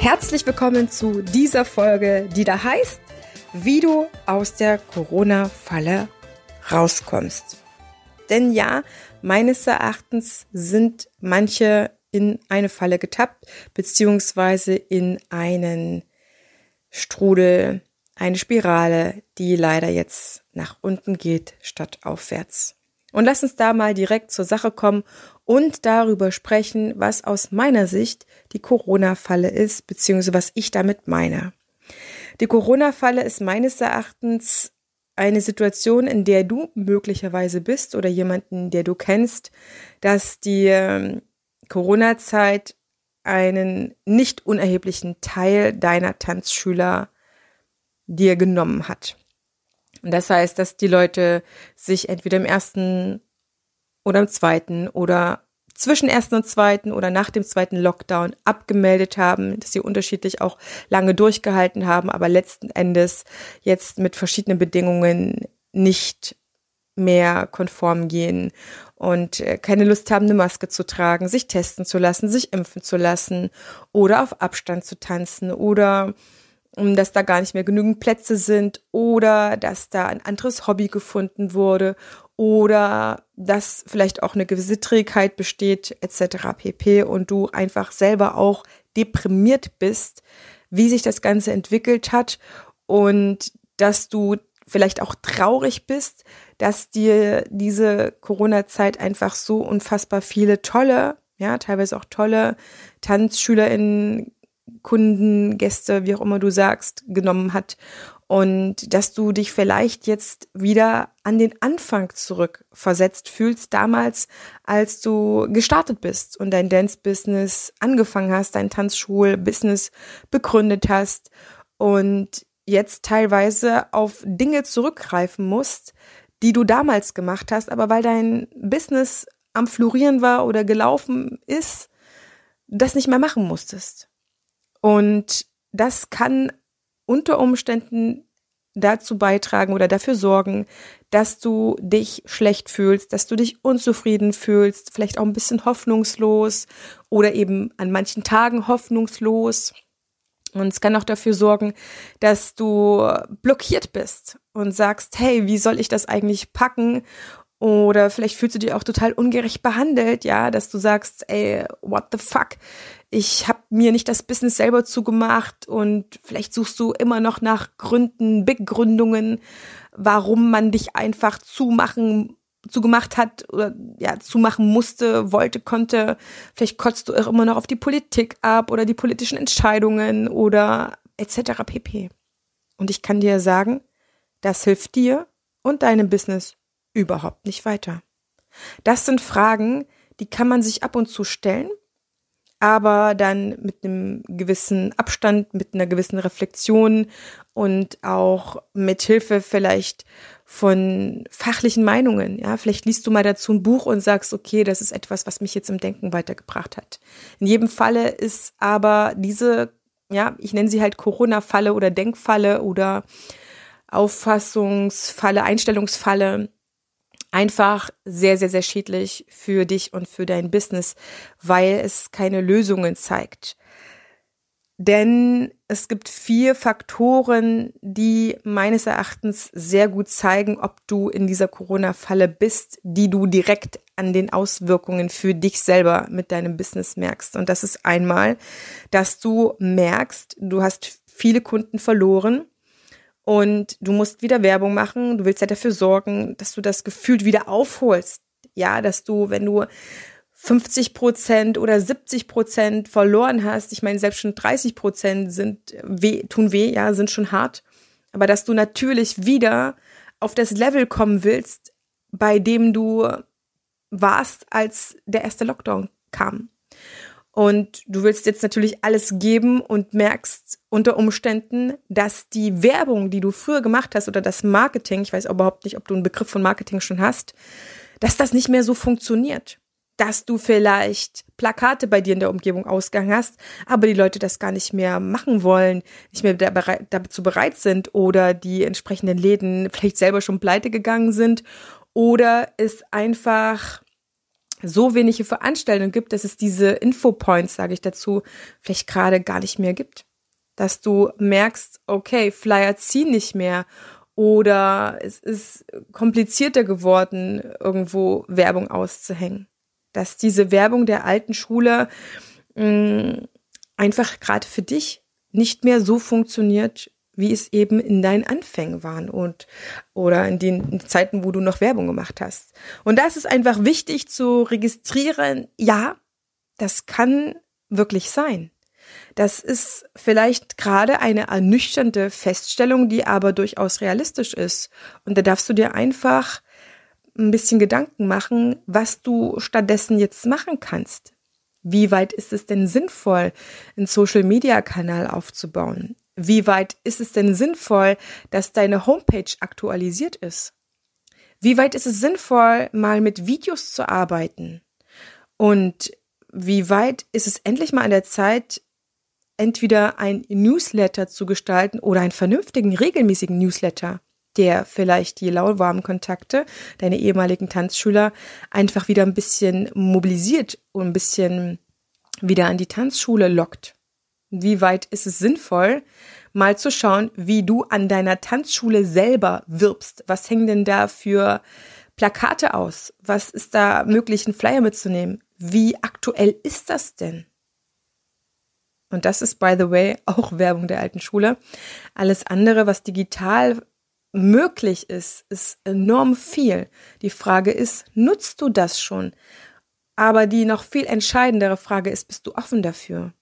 Herzlich willkommen zu dieser Folge, die da heißt, wie du aus der Corona-Falle rauskommst. Denn ja, meines Erachtens sind manche in eine Falle getappt, beziehungsweise in einen Strudel, eine Spirale, die leider jetzt nach unten geht statt aufwärts. Und lass uns da mal direkt zur Sache kommen und darüber sprechen, was aus meiner Sicht die Corona-Falle ist, beziehungsweise was ich damit meine. Die Corona-Falle ist meines Erachtens eine Situation, in der du möglicherweise bist oder jemanden, der du kennst, dass die ähm, Corona-Zeit einen nicht unerheblichen Teil deiner Tanzschüler dir genommen hat. Und das heißt, dass die Leute sich entweder im ersten oder im zweiten oder zwischen ersten und zweiten oder nach dem zweiten Lockdown abgemeldet haben, dass sie unterschiedlich auch lange durchgehalten haben, aber letzten Endes jetzt mit verschiedenen Bedingungen nicht mehr konform gehen und äh, keine Lust haben, eine Maske zu tragen, sich testen zu lassen, sich impfen zu lassen oder auf Abstand zu tanzen oder dass da gar nicht mehr genügend Plätze sind oder dass da ein anderes Hobby gefunden wurde oder dass vielleicht auch eine gewisse Trägheit besteht etc. pp. und du einfach selber auch deprimiert bist, wie sich das Ganze entwickelt hat und dass du vielleicht auch traurig bist, dass dir diese Corona-Zeit einfach so unfassbar viele tolle, ja, teilweise auch tolle TanzschülerInnen, Kunden, Gäste, wie auch immer du sagst, genommen hat und dass du dich vielleicht jetzt wieder an den Anfang zurück versetzt fühlst, damals, als du gestartet bist und dein Dance-Business angefangen hast, dein Tanzschul-Business begründet hast und jetzt teilweise auf Dinge zurückgreifen musst, die du damals gemacht hast, aber weil dein Business am Florieren war oder gelaufen ist, das nicht mehr machen musstest. Und das kann unter Umständen dazu beitragen oder dafür sorgen, dass du dich schlecht fühlst, dass du dich unzufrieden fühlst, vielleicht auch ein bisschen hoffnungslos oder eben an manchen Tagen hoffnungslos. Und es kann auch dafür sorgen, dass du blockiert bist und sagst, hey, wie soll ich das eigentlich packen? Oder vielleicht fühlst du dich auch total ungerecht behandelt, ja, dass du sagst, ey, what the fuck? Ich habe mir nicht das Business selber zugemacht und vielleicht suchst du immer noch nach Gründen, Begründungen, warum man dich einfach zumachen zugemacht hat oder ja zumachen musste, wollte, konnte. Vielleicht kotzt du auch immer noch auf die Politik ab oder die politischen Entscheidungen oder etc. pp. Und ich kann dir sagen, das hilft dir und deinem Business überhaupt nicht weiter? Das sind Fragen, die kann man sich ab und zu stellen, aber dann mit einem gewissen Abstand, mit einer gewissen Reflexion und auch mit Hilfe vielleicht von fachlichen Meinungen. Ja, vielleicht liest du mal dazu ein Buch und sagst, okay, das ist etwas, was mich jetzt im Denken weitergebracht hat. In jedem Falle ist aber diese, ja, ich nenne sie halt Corona-Falle oder Denkfalle oder Auffassungsfalle, Einstellungsfalle einfach sehr, sehr, sehr schädlich für dich und für dein Business, weil es keine Lösungen zeigt. Denn es gibt vier Faktoren, die meines Erachtens sehr gut zeigen, ob du in dieser Corona-Falle bist, die du direkt an den Auswirkungen für dich selber mit deinem Business merkst. Und das ist einmal, dass du merkst, du hast viele Kunden verloren und du musst wieder Werbung machen. Du willst ja dafür sorgen, dass du das Gefühl wieder aufholst. Ja, dass du, wenn du 50 Prozent oder 70 Prozent verloren hast, ich meine, selbst schon 30 Prozent sind weh, tun weh, ja, sind schon hart. Aber dass du natürlich wieder auf das Level kommen willst, bei dem du warst, als der erste Lockdown kam. Und du willst jetzt natürlich alles geben und merkst unter Umständen, dass die Werbung, die du früher gemacht hast oder das Marketing, ich weiß überhaupt nicht, ob du einen Begriff von Marketing schon hast, dass das nicht mehr so funktioniert. Dass du vielleicht Plakate bei dir in der Umgebung ausgegangen hast, aber die Leute das gar nicht mehr machen wollen, nicht mehr dazu bereit sind oder die entsprechenden Läden vielleicht selber schon pleite gegangen sind oder es einfach so wenige Veranstaltungen gibt, dass es diese Infopoints, sage ich dazu, vielleicht gerade gar nicht mehr gibt. Dass du merkst, okay, Flyer ziehen nicht mehr oder es ist komplizierter geworden, irgendwo Werbung auszuhängen. Dass diese Werbung der alten Schule mh, mm, einfach gerade für dich nicht mehr so funktioniert, wie es eben in deinen Anfängen waren und oder in den Zeiten, wo du noch Werbung gemacht hast. Und da ist es einfach wichtig zu registrieren, ja, das kann wirklich sein. Das ist vielleicht gerade eine ernüchternde Feststellung, die aber durchaus realistisch ist. Und da darfst du dir einfach ein bisschen Gedanken machen, was du stattdessen jetzt machen kannst. Wie weit ist es denn sinnvoll, einen Social-Media-Kanal aufzubauen? Wie weit ist es denn sinnvoll, dass deine Homepage aktualisiert ist? Wie weit ist es sinnvoll, mal mit Videos zu arbeiten? Und wie weit ist es endlich mal an der Zeit, entweder ein Newsletter zu gestalten oder einen vernünftigen, regelmäßigen Newsletter, der vielleicht die lauwarmen Kontakte, deine ehemaligen Tanzschüler, einfach wieder ein bisschen mobilisiert und ein bisschen wieder an die Tanzschule lockt. Wie weit ist es sinnvoll, mal zu schauen, wie du an deiner Tanzschule selber wirbst? Was hängen denn da für Plakate aus? Was ist da möglich, einen Flyer mitzunehmen? Wie aktuell ist das denn? Und das ist, by the way, auch Werbung der alten Schule. Alles andere, was digital möglich ist, ist enorm viel. Die Frage ist, nutzt du das schon? Aber die noch viel entscheidendere Frage ist, bist du offen dafür?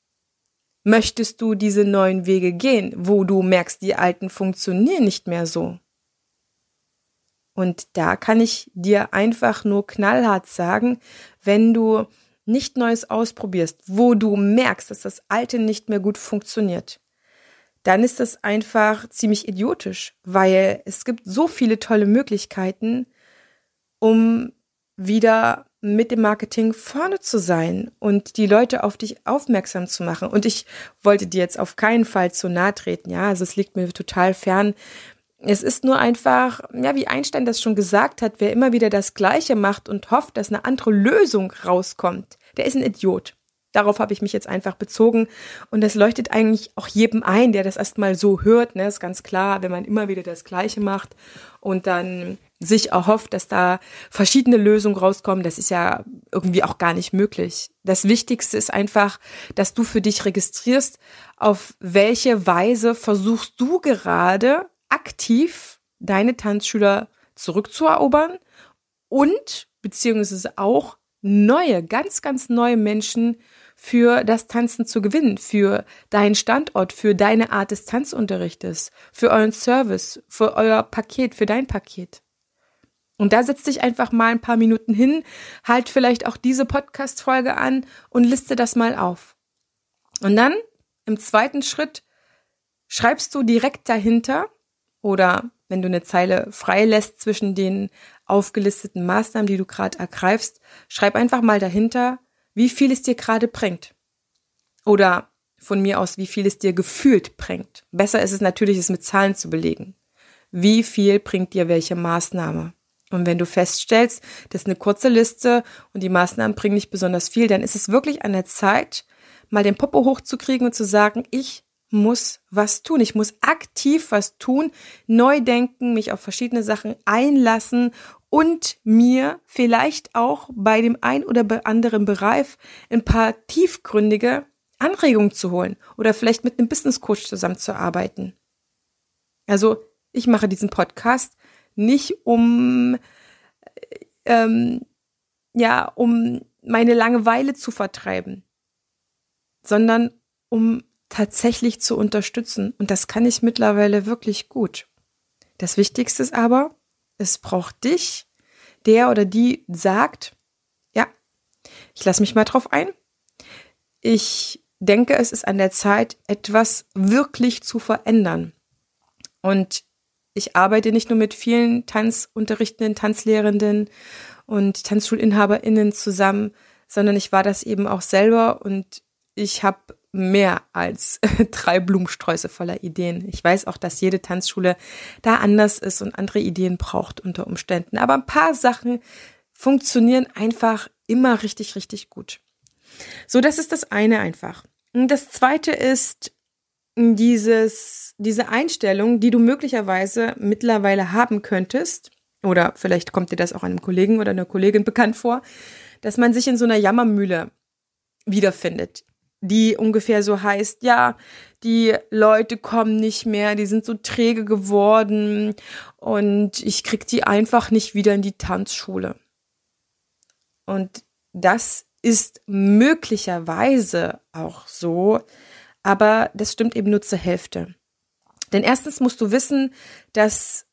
Möchtest du diese neuen Wege gehen, wo du merkst, die alten funktionieren nicht mehr so? Und da kann ich dir einfach nur knallhart sagen, wenn du nicht Neues ausprobierst, wo du merkst, dass das Alte nicht mehr gut funktioniert, dann ist das einfach ziemlich idiotisch, weil es gibt so viele tolle Möglichkeiten, um wieder mit dem Marketing vorne zu sein und die Leute auf dich aufmerksam zu machen. Und ich wollte dir jetzt auf keinen Fall zu nahe treten, ja, also es liegt mir total fern. Es ist nur einfach, ja, wie Einstein das schon gesagt hat, wer immer wieder das Gleiche macht und hofft, dass eine andere Lösung rauskommt, der ist ein Idiot. Darauf habe ich mich jetzt einfach bezogen. Und das leuchtet eigentlich auch jedem ein, der das erstmal so hört. Ne? Ist ganz klar, wenn man immer wieder das Gleiche macht und dann sich erhofft, dass da verschiedene Lösungen rauskommen, das ist ja irgendwie auch gar nicht möglich. Das Wichtigste ist einfach, dass du für dich registrierst, auf welche Weise versuchst du gerade aktiv deine Tanzschüler zurückzuerobern und beziehungsweise auch neue, ganz, ganz neue Menschen für das Tanzen zu gewinnen, für deinen Standort, für deine Art des Tanzunterrichtes, für euren Service, für euer Paket, für dein Paket. Und da setz dich einfach mal ein paar Minuten hin, halt vielleicht auch diese Podcast-Folge an und liste das mal auf. Und dann im zweiten Schritt schreibst du direkt dahinter oder wenn du eine Zeile frei lässt zwischen den aufgelisteten Maßnahmen, die du gerade ergreifst, schreib einfach mal dahinter, wie viel es dir gerade bringt. Oder von mir aus, wie viel es dir gefühlt bringt. Besser ist es natürlich, es mit Zahlen zu belegen. Wie viel bringt dir welche Maßnahme? Und wenn du feststellst, das ist eine kurze Liste und die Maßnahmen bringen nicht besonders viel, dann ist es wirklich an der Zeit, mal den Popo hochzukriegen und zu sagen, ich muss was tun. Ich muss aktiv was tun, neu denken, mich auf verschiedene Sachen einlassen und mir vielleicht auch bei dem ein oder anderen Bereich ein paar tiefgründige Anregungen zu holen oder vielleicht mit einem Business Coach zusammenzuarbeiten. Also ich mache diesen Podcast nicht um, ähm, ja, um meine Langeweile zu vertreiben, sondern um tatsächlich zu unterstützen. Und das kann ich mittlerweile wirklich gut. Das Wichtigste ist aber, es braucht dich, der oder die sagt, ja, ich lasse mich mal drauf ein. Ich denke, es ist an der Zeit, etwas wirklich zu verändern. Und ich arbeite nicht nur mit vielen Tanzunterrichtenden, Tanzlehrenden und TanzschulinhaberInnen zusammen, sondern ich war das eben auch selber und ich habe mehr als drei Blumensträuße voller Ideen. Ich weiß auch, dass jede Tanzschule da anders ist und andere Ideen braucht unter Umständen. Aber ein paar Sachen funktionieren einfach immer richtig, richtig gut. So, das ist das eine einfach. Und das zweite ist dieses, diese Einstellung, die du möglicherweise mittlerweile haben könntest, oder vielleicht kommt dir das auch einem Kollegen oder einer Kollegin bekannt vor, dass man sich in so einer Jammermühle wiederfindet, die ungefähr so heißt, ja, die Leute kommen nicht mehr, die sind so träge geworden und ich krieg die einfach nicht wieder in die Tanzschule. Und das ist möglicherweise auch so, aber das stimmt eben nur zur Hälfte. Denn erstens musst du wissen, dass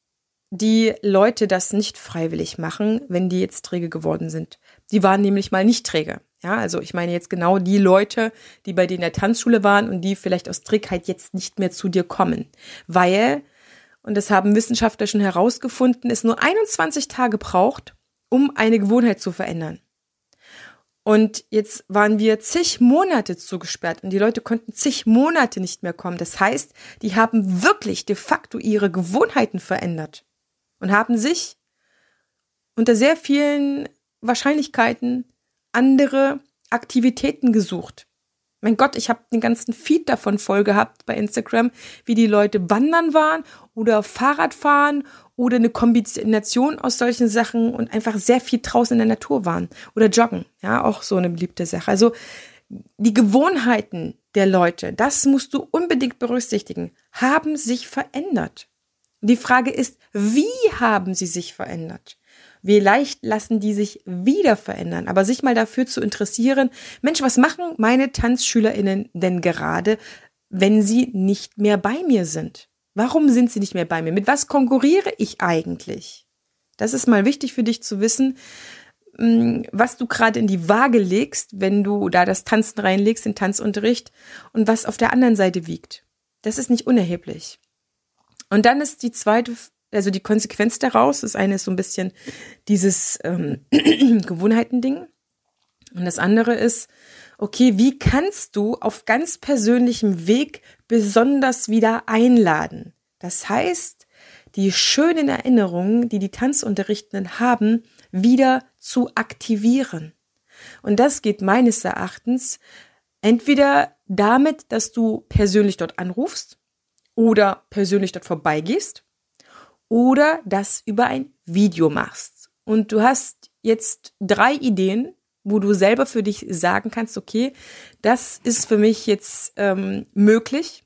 die Leute das nicht freiwillig machen, wenn die jetzt träge geworden sind. Die waren nämlich mal nicht träge. Ja, also ich meine jetzt genau die Leute, die bei dir in der Tanzschule waren und die vielleicht aus Trägheit jetzt nicht mehr zu dir kommen. Weil, und das haben Wissenschaftler schon herausgefunden, es nur 21 Tage braucht, um eine Gewohnheit zu verändern. Und jetzt waren wir zig Monate zugesperrt und die Leute konnten zig Monate nicht mehr kommen. Das heißt, die haben wirklich de facto ihre Gewohnheiten verändert und haben sich unter sehr vielen Wahrscheinlichkeiten andere Aktivitäten gesucht. Mein Gott, ich habe den ganzen Feed davon voll gehabt bei Instagram, wie die Leute wandern waren oder Fahrrad fahren oder eine Kombination aus solchen Sachen und einfach sehr viel draußen in der Natur waren oder joggen. Ja, auch so eine beliebte Sache. Also die Gewohnheiten der Leute, das musst du unbedingt berücksichtigen, haben sich verändert. Die Frage ist, wie haben sie sich verändert? Wie leicht lassen die sich wieder verändern? Aber sich mal dafür zu interessieren, Mensch, was machen meine TanzschülerInnen denn gerade, wenn sie nicht mehr bei mir sind? Warum sind sie nicht mehr bei mir? Mit was konkurriere ich eigentlich? Das ist mal wichtig für dich zu wissen, mm, was du gerade in die Waage legst, wenn du da das Tanzen reinlegst, den Tanzunterricht und was auf der anderen Seite wiegt. Das ist nicht unerheblich. Und dann ist die zweite, also die Konsequenz daraus, das eine ist so ein bisschen dieses ähm, Gewohnheitending. Und das andere ist, okay, wie kannst du auf ganz persönlichem Weg besonders wieder einladen? Das heißt, die schönen Erinnerungen, die die Tanzunterrichtenden haben, wieder zu aktivieren. Und das geht meines Erachtens entweder damit, dass du persönlich dort anrufst oder persönlich dort vorbeigehst oder das über ein Video machst. Und du hast jetzt drei Ideen, wo du selber für dich sagen kannst, okay, das ist für mich jetzt ähm, möglich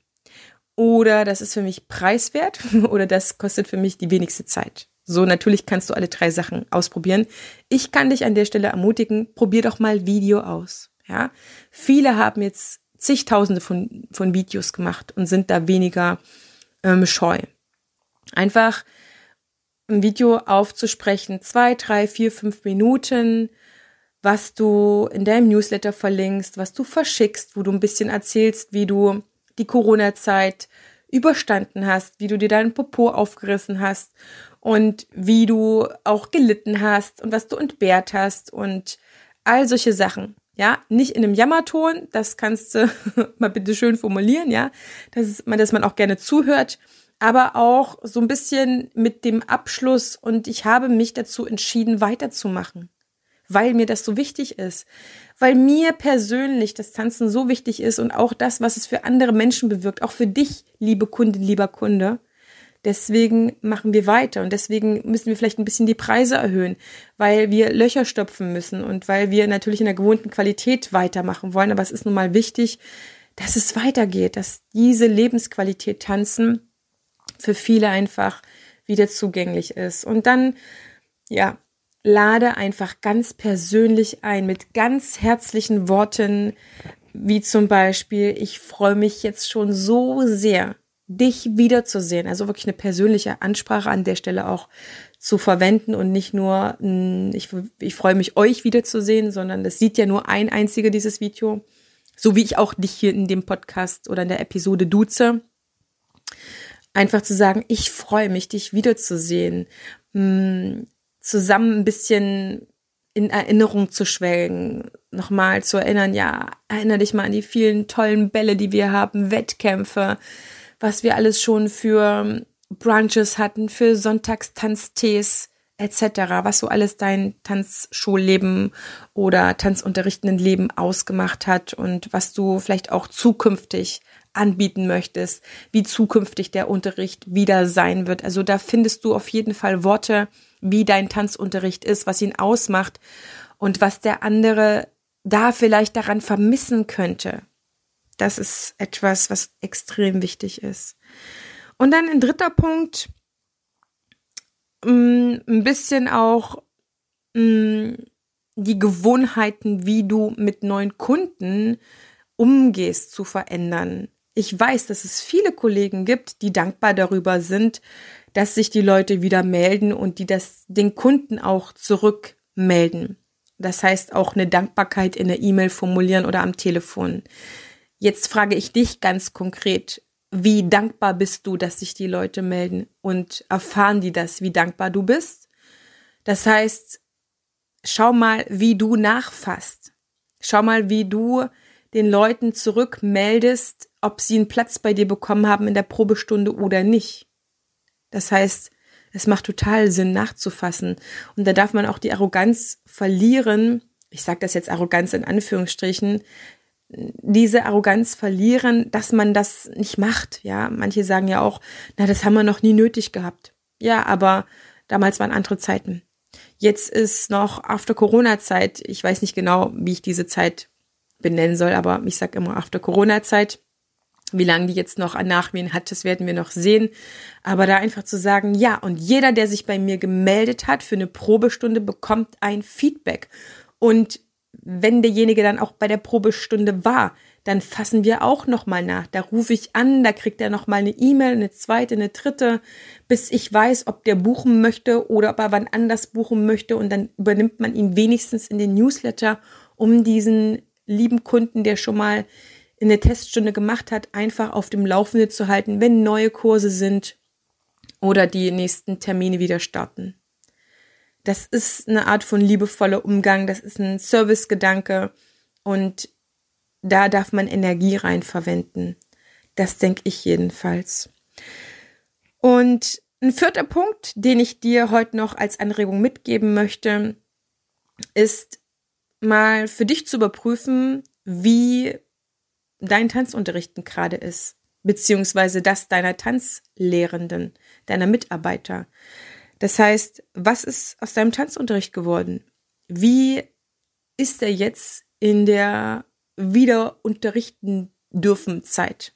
oder das ist für mich preiswert oder das kostet für mich die wenigste Zeit. So, natürlich kannst du alle drei Sachen ausprobieren. Ich kann dich an der Stelle ermutigen, probier doch mal Video aus. Ja, viele haben jetzt zigtausende von, von Videos gemacht und sind da weniger ähm, scheu. Einfach ein Video aufzusprechen, zwei, drei, vier, fünf Minuten, was du in deinem Newsletter verlinkst, was du verschickst, wo du ein bisschen erzählst, wie du die Corona-Zeit überstanden hast, wie du dir deinen Popo aufgerissen hast und wie du auch gelitten hast und was du entbehrt hast und all solche Sachen. Ja, nicht in einem Jammerton, das kannst du mal bitte schön formulieren, ja, dass man, dass man auch gerne zuhört, aber auch so ein bisschen mit dem Abschluss und ich habe mich dazu entschieden, weiterzumachen weil mir das so wichtig ist, weil mir persönlich das Tanzen so wichtig ist und auch das, was es für andere Menschen bewirkt, auch für dich, liebe Kundin, lieber Kunde. Deswegen machen wir weiter und deswegen müssen wir vielleicht ein bisschen die Preise erhöhen, weil wir Löcher stopfen müssen und weil wir natürlich in der gewohnten Qualität weitermachen wollen. Aber es ist nun mal wichtig, dass es weitergeht, dass diese Lebensqualität tanzen für viele einfach wieder zugänglich ist. Und dann, ja, lade einfach ganz persönlich ein mit ganz herzlichen Worten, wie zum Beispiel, ich freue mich jetzt schon so sehr, dich wiederzusehen. Also wirklich eine persönliche Ansprache an der Stelle auch zu verwenden und nicht nur, hm, ich, ich freue mich, euch wiederzusehen, sondern das sieht ja nur ein einziger dieses Video. So wie ich auch dich hier in dem Podcast oder in der Episode duze. Einfach zu sagen, ich freue mich, dich wiederzusehen. Hm, zusammen ein bisschen in Erinnerung zu schwelgen, nochmal zu erinnern, ja, erinnere dich mal an die vielen tollen Bälle, die wir haben, Wettkämpfe, was wir alles schon für Brunches hatten, für Sonntagstanztees etc., was so alles dein Tanzschulleben oder tanzunterrichtenden Leben ausgemacht hat und was du vielleicht auch zukünftig anbieten möchtest, wie zukünftig der Unterricht wieder sein wird. Also da findest du auf jeden Fall Worte, wie dein Tanzunterricht ist, was ihn ausmacht und was der andere da vielleicht daran vermissen könnte. Das ist etwas, was extrem wichtig ist. Und dann ein dritter Punkt, mm, ein bisschen auch mm, die Gewohnheiten, wie du mit neuen Kunden umgehst, zu verändern. Ich weiß, dass es viele Kollegen gibt, die dankbar darüber sind, dass sich die Leute wieder melden und die das den Kunden auch zurückmelden. Das heißt auch eine Dankbarkeit in der E-Mail formulieren oder am Telefon. Jetzt frage ich dich ganz konkret, wie dankbar bist du, dass sich die Leute melden und erfahren die das, wie dankbar du bist? Das heißt, schau mal, wie du nachfasst. Schau mal, wie du den Leuten zurückmeldest, ob sie einen Platz bei dir bekommen haben in der Probestunde oder nicht. Das heißt, es macht total Sinn nachzufassen. Und da darf man auch die Arroganz verlieren. Ich sage das jetzt Arroganz in Anführungsstrichen. Diese Arroganz verlieren, dass man das nicht macht. Ja, manche sagen ja auch, na, das haben wir noch nie nötig gehabt. Ja, aber damals waren andere Zeiten. Jetzt ist noch After Corona Zeit. Ich weiß nicht genau, wie ich diese Zeit benennen soll, aber ich sage immer After Corona Zeit. Wie lange die jetzt noch an Nachwehen hat, das werden wir noch sehen. Aber da einfach zu sagen, ja, und jeder, der sich bei mir gemeldet hat für eine Probestunde, bekommt ein Feedback. Und wenn derjenige dann auch bei der Probestunde war, dann fassen wir auch nochmal nach. Da rufe ich an, da kriegt er nochmal eine E-Mail, eine zweite, eine dritte, bis ich weiß, ob der buchen möchte oder ob er wann anders buchen möchte. Und dann übernimmt man ihn wenigstens in den Newsletter, um diesen lieben Kunden, der schon mal in der Teststunde gemacht hat, einfach auf dem Laufenden zu halten, wenn neue Kurse sind oder die nächsten Termine wieder starten. Das ist eine Art von liebevoller Umgang, das ist ein Servicegedanke und da darf man Energie rein verwenden. Das denke ich jedenfalls. Und ein vierter Punkt, den ich dir heute noch als Anregung mitgeben möchte, ist mal für dich zu überprüfen, wie dein Tanzunterrichten gerade ist, beziehungsweise das deiner Tanzlehrenden, deiner Mitarbeiter. Das heißt, was ist aus deinem Tanzunterricht geworden? Wie ist er jetzt in der wieder unterrichten dürfen Zeit?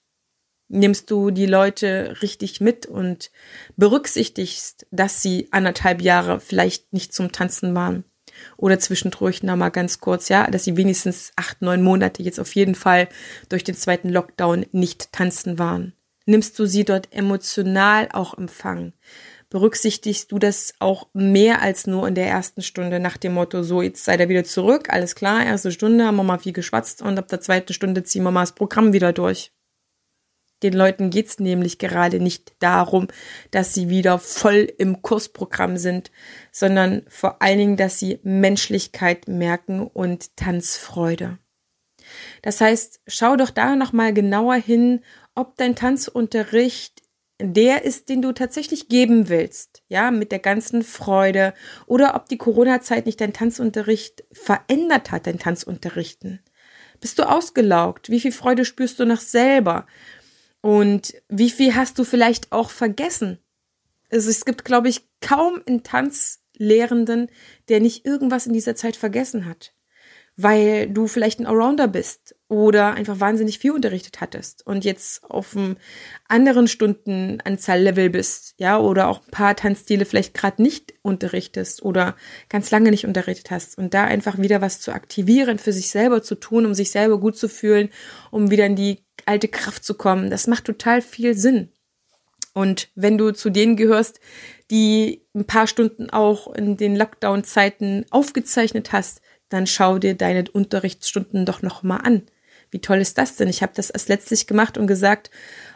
Nimmst du die Leute richtig mit und berücksichtigst, dass sie anderthalb Jahre vielleicht nicht zum Tanzen waren? Oder zwischendurch noch mal ganz kurz, ja, dass sie wenigstens acht, neun Monate jetzt auf jeden Fall durch den zweiten Lockdown nicht tanzen waren. Nimmst du sie dort emotional auch empfangen? Berücksichtigst du das auch mehr als nur in der ersten Stunde nach dem Motto, so, jetzt seid ihr wieder zurück, alles klar, erste Stunde haben wir mal viel geschwatzt und ab der zweiten Stunde ziehen wir mal das Programm wieder durch. Den Leuten geht's nämlich gerade nicht darum, dass sie wieder voll im Kursprogramm sind, sondern vor allen Dingen, dass sie Menschlichkeit merken und Tanzfreude. Das heißt, schau doch da nochmal genauer hin, ob dein Tanzunterricht der ist, den du tatsächlich geben willst, ja, mit der ganzen Freude, oder ob die Corona-Zeit nicht dein Tanzunterricht verändert hat, dein Tanzunterrichten. Bist du ausgelaugt? Wie viel Freude spürst du noch selber? Und wie viel hast du vielleicht auch vergessen? Also es gibt, glaube ich, kaum einen Tanzlehrenden, der nicht irgendwas in dieser Zeit vergessen hat weil du vielleicht ein Allrounder bist oder einfach wahnsinnig viel unterrichtet hattest und jetzt auf einem anderen Stundenanzahl-Level bist, ja, oder auch ein paar Tanzstile vielleicht gerade nicht unterrichtest oder ganz lange nicht unterrichtet hast und da einfach wieder was zu aktivieren, für sich selber zu tun, um sich selber gut zu fühlen, um wieder in die alte Kraft zu kommen. Das macht total viel Sinn. Und wenn du zu denen gehörst, die ein paar Stunden auch in den Lockdown-Zeiten aufgezeichnet hast, dann schau dir deine Unterrichtsstunden doch nochmal an. Wie toll ist das denn? Ich habe das erst letztlich gemacht und gesagt,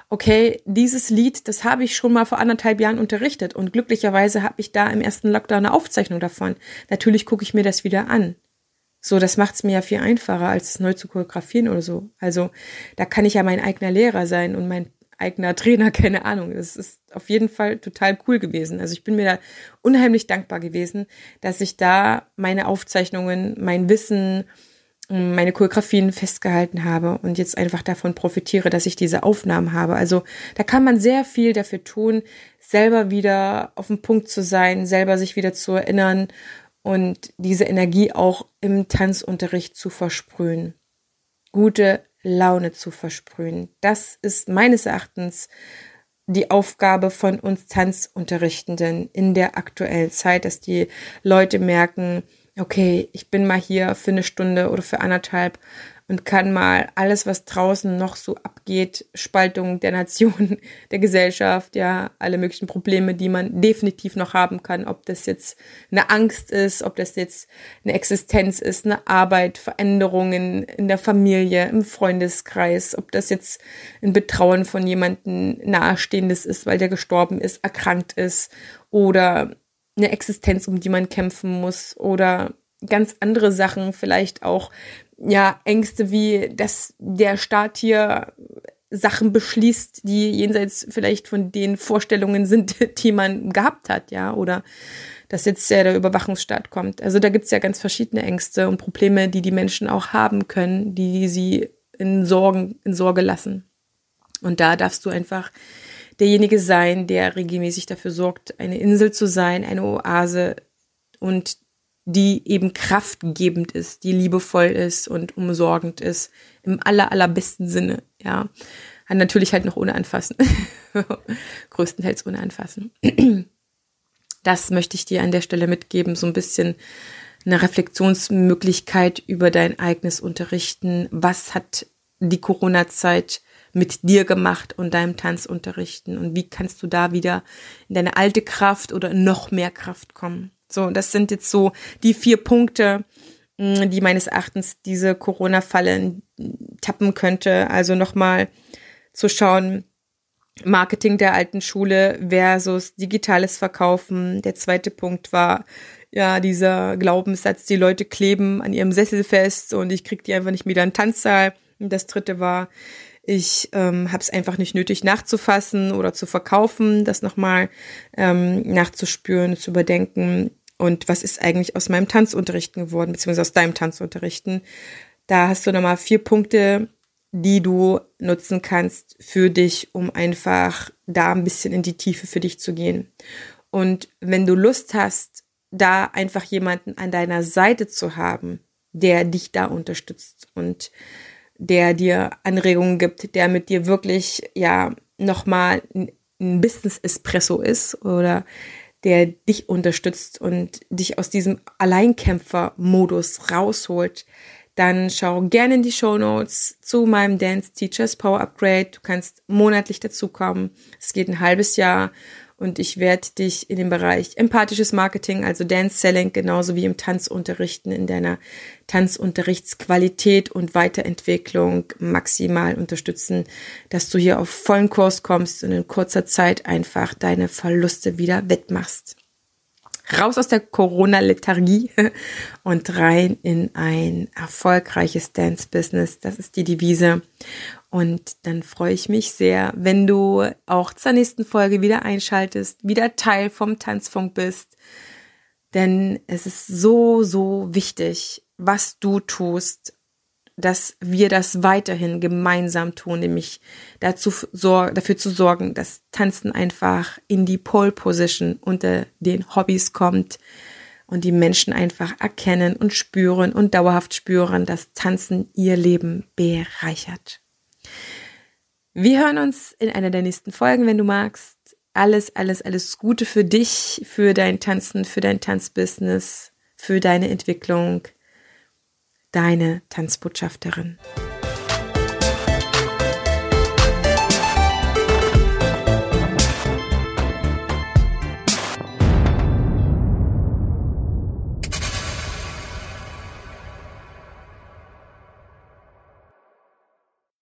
okay, dieses Lied, das habe ich schon mal vor anderthalb Jahren unterrichtet und glücklicherweise habe ich da im ersten Lockdown eine Aufzeichnung davon. Natürlich gucke ich mir das wieder an. So, das macht es mir ja viel einfacher, als es neu zu choreografieren oder so. Also da kann ich ja mein eigener Lehrer sein und mein eigener Trainer, keine Ahnung. Das ist auf jeden Fall total cool gewesen. Also ich bin mir da unheimlich dankbar gewesen, dass ich da meine Aufzeichnungen, mein Wissen, meine Choreografien festgehalten habe und jetzt einfach davon profitiere, dass ich diese Aufnahmen habe. Also da kann man sehr viel dafür tun, selber wieder auf dem Punkt zu sein, selber sich wieder zu erinnern und diese Energie auch im Tanzunterricht zu versprühen. Gute Laune zu versprühen. Das ist meines Erachtens die Aufgabe von uns Tanzunterrichtenden in der aktuellen Zeit, dass die Leute merken, okay, ich bin mal hier für eine Stunde oder für anderthalb und kann mal alles, was draußen noch so abgeht, Spaltung der Nation, der Gesellschaft, ja, alle möglichen Probleme, die man definitiv noch haben kann, ob das jetzt eine Angst ist, ob das jetzt eine Existenz ist, eine Arbeit, Veränderungen in der Familie, im Freundeskreis, ob das jetzt ein Betrauen von jemandem nahestehendes ist, weil der gestorben ist, erkrankt ist oder eine Existenz, um die man kämpfen muss oder ganz andere Sachen, vielleicht auch ja Ängste wie, dass der Staat hier Sachen beschließt, die jenseits vielleicht von den Vorstellungen sind, die man gehabt hat, ja, oder dass jetzt ja der Überwachungsstaat kommt. Also da gibt's ja ganz verschiedene Ängste und Probleme, die die Menschen auch haben können, die sie in Sorgen, in Sorge lassen. Und da darfst du einfach derjenige sein, der regelmäßig dafür sorgt, eine Insel zu sein, eine Oase und die eben kraftgebend ist, die liebevoll ist und umsorgend ist, im aller, allerbesten Sinne, ja. Natürlich halt noch ohne Anfassen. Größtenteils ohne Anfassen. Das möchte ich dir an der Stelle mitgeben, so ein bisschen eine Reflexionsmöglichkeit über dein eigenes Unterrichten. Was hat die Corona-Zeit mit dir gemacht und deinem Tanzunterrichten und wie kannst du da wieder in deine alte Kraft oder noch mehr Kraft kommen. So, das sind jetzt so die vier Punkte, mm, die meines Erachtens diese Corona-Falle tappen könnte. Also nochmal zu schauen, Marketing der alten Schule versus digitales Verkaufen. Der zweite Punkt war ja dieser Glaubenssatz, die Leute kleben an ihrem Sessel fest und ich krieg die einfach nicht wieder in den Tanzsaal. Und das dritte war ich ähm, habe es einfach nicht nötig nachzufassen oder zu verkaufen, das nochmal ähm, nachzuspüren, zu überdenken. Und was ist eigentlich aus meinem Tanzunterrichten geworden, beziehungsweise aus deinem Tanzunterrichten? Da hast du nochmal vier Punkte, die du nutzen kannst für dich, um einfach da ein bisschen in die Tiefe für dich zu gehen. Und wenn du Lust hast, da einfach jemanden an deiner Seite zu haben, der dich da unterstützt und der dir Anregungen gibt, der mit dir wirklich ja nochmal ein Business-Espresso ist oder der dich unterstützt und dich aus diesem Alleinkämpfer-Modus rausholt, dann schau gerne in die Show Notes zu meinem Dance Teachers Power Upgrade. Du kannst monatlich dazukommen. Es geht ein halbes Jahr und ich werde dich in dem Bereich empathisches Marketing, also Dance Selling, genauso wie im Tanzunterrichten in deiner Tanzunterrichtsqualität und Weiterentwicklung maximal unterstützen, dass du hier auf vollen Kurs kommst und in kurzer Zeit einfach deine Verluste wieder wettmachst. Raus aus der Corona-Lethargie und rein in ein erfolgreiches Dance-Business. Das ist die Devise. Und dann freue ich mich sehr, wenn du auch zur nächsten Folge wieder einschaltest, wieder Teil vom Tanzfunk bist. Denn es ist so, so wichtig, was du tust, dass wir das weiterhin gemeinsam tun, nämlich dazu dafür zu sorgen, dass Tanzen einfach in die Pole Position unter den Hobbys kommt und die Menschen einfach erkennen und spüren und dauerhaft spüren, dass Tanzen ihr Leben bereichert. Wir hören uns in einer der nächsten Folgen, wenn du magst. Alles, alles, alles Gute für dich, für dein Tanzen, für dein Tanzbusiness, für deine Entwicklung. Deine Tanzbotschafterin.